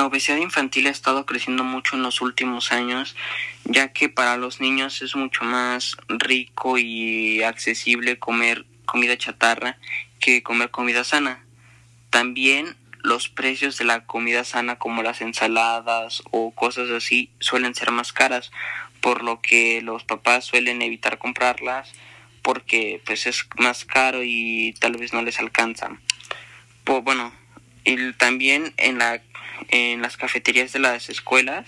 La obesidad infantil ha estado creciendo mucho en los últimos años, ya que para los niños es mucho más rico y accesible comer comida chatarra que comer comida sana. También los precios de la comida sana como las ensaladas o cosas así suelen ser más caras, por lo que los papás suelen evitar comprarlas porque pues es más caro y tal vez no les alcanza. Pues, bueno, y también en la en las cafeterías de las escuelas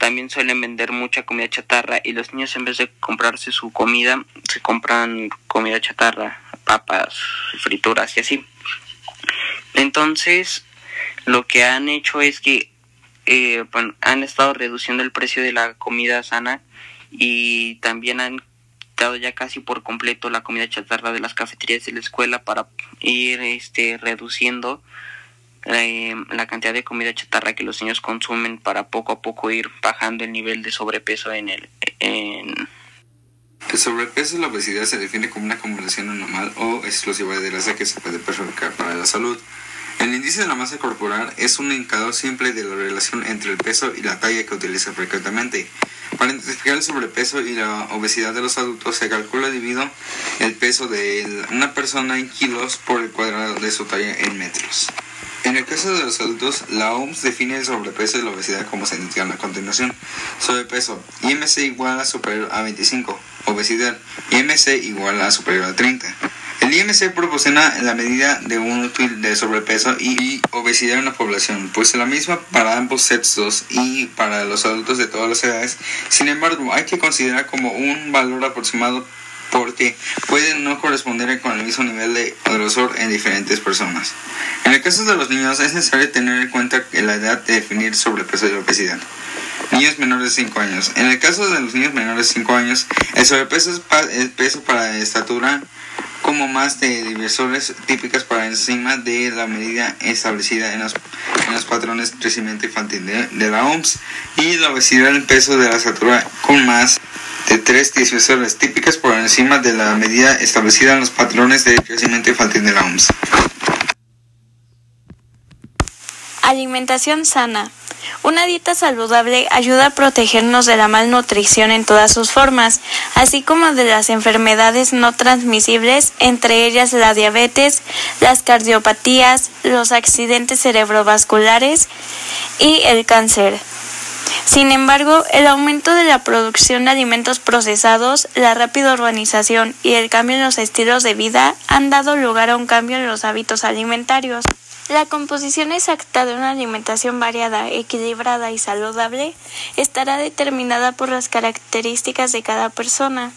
también suelen vender mucha comida chatarra y los niños en vez de comprarse su comida se compran comida chatarra, papas, frituras y así. Entonces, lo que han hecho es que eh, han estado reduciendo el precio de la comida sana y también han quitado ya casi por completo la comida chatarra de las cafeterías de la escuela para ir este reduciendo la cantidad de comida chatarra que los niños consumen para poco a poco ir bajando el nivel de sobrepeso en el el sobrepeso y la obesidad se define como una combinación anormal o exclusiva de grasa que se puede perjudicar para la salud. El índice de la masa corporal es un indicador simple de la relación entre el peso y la talla que utiliza frecuentemente. Para identificar el sobrepeso y la obesidad de los adultos se calcula dividido el peso de una persona en kilos por el cuadrado de su talla en metros. En el caso de los adultos, la OMS define el sobrepeso y la obesidad como se indica a continuación. Sobrepeso, IMC igual a superior a 25. Obesidad, IMC igual a superior a 30. El IMC proporciona la medida de un útil de sobrepeso y obesidad en la población, pues es la misma para ambos sexos y para los adultos de todas las edades. Sin embargo, hay que considerar como un valor aproximado porque pueden no corresponder con el mismo nivel de grosor en diferentes personas. En el caso de los niños es necesario tener en cuenta la edad de definir sobrepeso y obesidad. Niños menores de 5 años. En el caso de los niños menores de 5 años, el sobrepeso es el peso para estatura como más de diversores típicas para encima de la medida establecida en los, en los patrones de crecimiento infantil de, de la OMS y la obesidad el peso de la estatura con más de tres dispersores típicas por encima de la medida establecida en los patrones de crecimiento infantil de la OMS. Alimentación sana. Una dieta saludable ayuda a protegernos de la malnutrición en todas sus formas, así como de las enfermedades no transmisibles, entre ellas la diabetes, las cardiopatías, los accidentes cerebrovasculares y el cáncer. Sin embargo, el aumento de la producción de alimentos procesados, la rápida urbanización y el cambio en los estilos de vida han dado lugar a un cambio en los hábitos alimentarios. La composición exacta de una alimentación variada, equilibrada y saludable estará determinada por las características de cada persona.